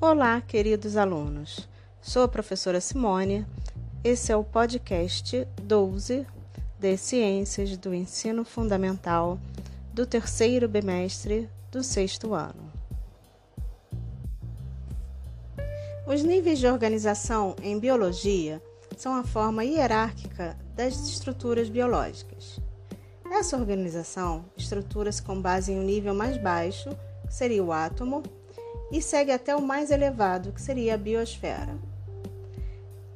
Olá, queridos alunos. Sou a professora Simone. Esse é o podcast 12 de Ciências do Ensino Fundamental do terceiro bimestre do sexto ano. Os níveis de organização em biologia são a forma hierárquica das estruturas biológicas. Essa organização estrutura-se com base em um nível mais baixo, que seria o átomo, e segue até o mais elevado, que seria a biosfera.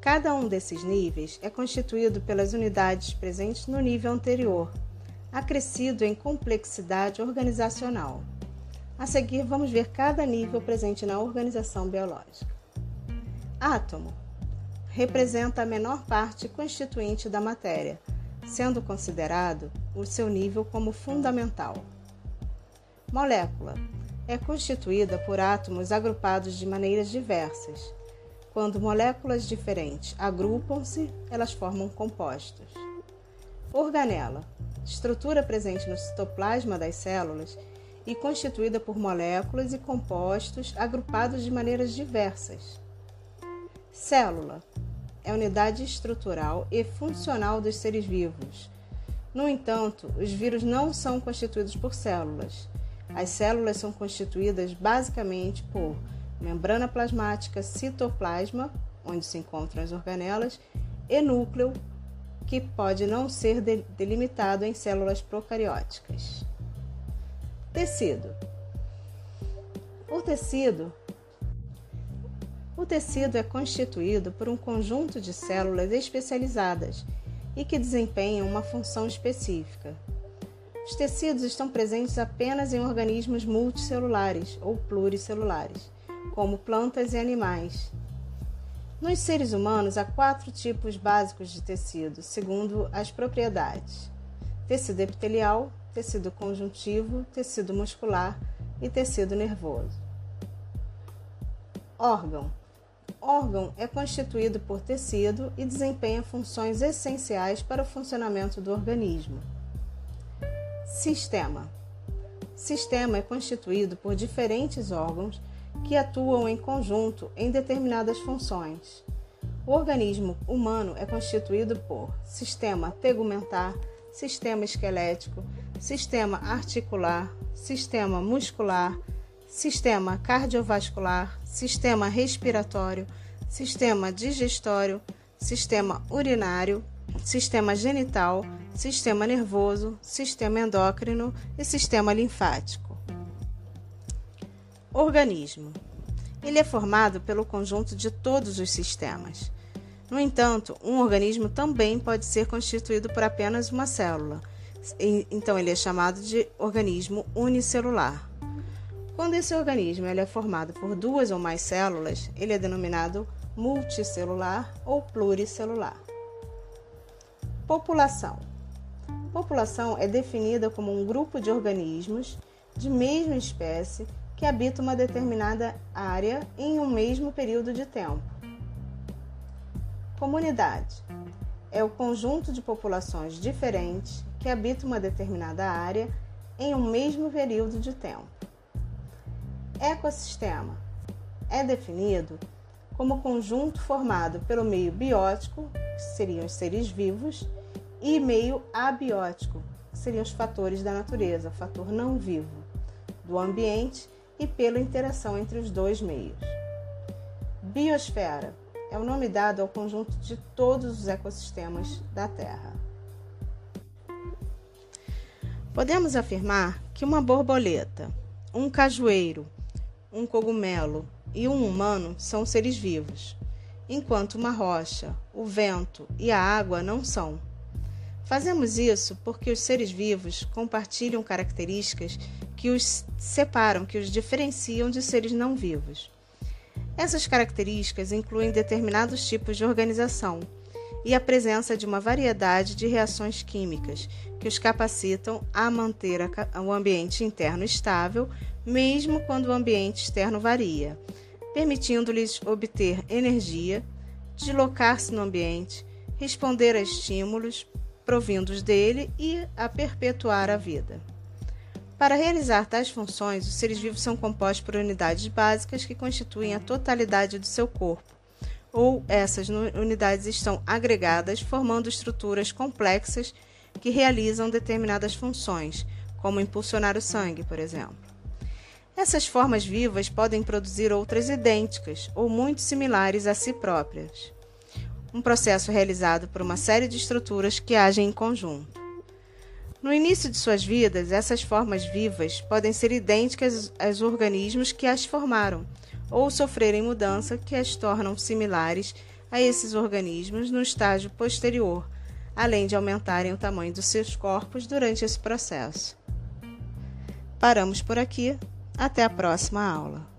Cada um desses níveis é constituído pelas unidades presentes no nível anterior, acrescido em complexidade organizacional. A seguir, vamos ver cada nível presente na organização biológica. Átomo representa a menor parte constituinte da matéria, sendo considerado o seu nível como fundamental. Molécula é constituída por átomos agrupados de maneiras diversas. Quando moléculas diferentes agrupam-se, elas formam compostos. Organela estrutura presente no citoplasma das células e constituída por moléculas e compostos agrupados de maneiras diversas. Célula é unidade estrutural e funcional dos seres vivos. No entanto, os vírus não são constituídos por células. As células são constituídas basicamente por membrana plasmática, citoplasma, onde se encontram as organelas, e núcleo, que pode não ser delimitado em células procarióticas. Tecido. O tecido o tecido é constituído por um conjunto de células especializadas e que desempenham uma função específica. Os tecidos estão presentes apenas em organismos multicelulares ou pluricelulares, como plantas e animais. Nos seres humanos, há quatro tipos básicos de tecido, segundo as propriedades: tecido epitelial, tecido conjuntivo, tecido muscular e tecido nervoso. Órgão órgão é constituído por tecido e desempenha funções essenciais para o funcionamento do organismo. Sistema: Sistema é constituído por diferentes órgãos que atuam em conjunto em determinadas funções. O organismo humano é constituído por sistema tegumentar, sistema esquelético, sistema articular, sistema muscular, sistema cardiovascular, sistema respiratório, sistema digestório, sistema urinário, sistema genital, sistema nervoso, sistema endócrino e sistema linfático. Organismo. Ele é formado pelo conjunto de todos os sistemas. No entanto, um organismo também pode ser constituído por apenas uma célula. Então, ele é chamado de organismo unicelular. Quando esse organismo ele é formado por duas ou mais células, ele é denominado multicelular ou pluricelular. População. População é definida como um grupo de organismos de mesma espécie que habita uma determinada área em um mesmo período de tempo. Comunidade é o conjunto de populações diferentes que habitam uma determinada área em um mesmo período de tempo. Ecossistema é definido como conjunto formado pelo meio biótico, que seriam os seres vivos, e meio abiótico, que seriam os fatores da natureza, o fator não vivo, do ambiente e pela interação entre os dois meios. Biosfera é o nome dado ao conjunto de todos os ecossistemas da Terra. Podemos afirmar que uma borboleta, um cajueiro, um cogumelo e um humano são seres vivos, enquanto uma rocha, o vento e a água não são. Fazemos isso porque os seres vivos compartilham características que os separam, que os diferenciam de seres não vivos. Essas características incluem determinados tipos de organização e a presença de uma variedade de reações químicas que os capacitam a manter o ambiente interno estável mesmo quando o ambiente externo varia, permitindo-lhes obter energia, deslocar-se no ambiente, responder a estímulos provindos dele e a perpetuar a vida. Para realizar tais funções, os seres vivos são compostos por unidades básicas que constituem a totalidade do seu corpo, ou essas unidades estão agregadas, formando estruturas complexas que realizam determinadas funções, como impulsionar o sangue, por exemplo. Essas formas vivas podem produzir outras idênticas ou muito similares a si próprias. Um processo realizado por uma série de estruturas que agem em conjunto. No início de suas vidas, essas formas vivas podem ser idênticas aos organismos que as formaram, ou sofrerem mudança que as tornam similares a esses organismos no estágio posterior, além de aumentarem o tamanho dos seus corpos durante esse processo. Paramos por aqui. Até a próxima aula.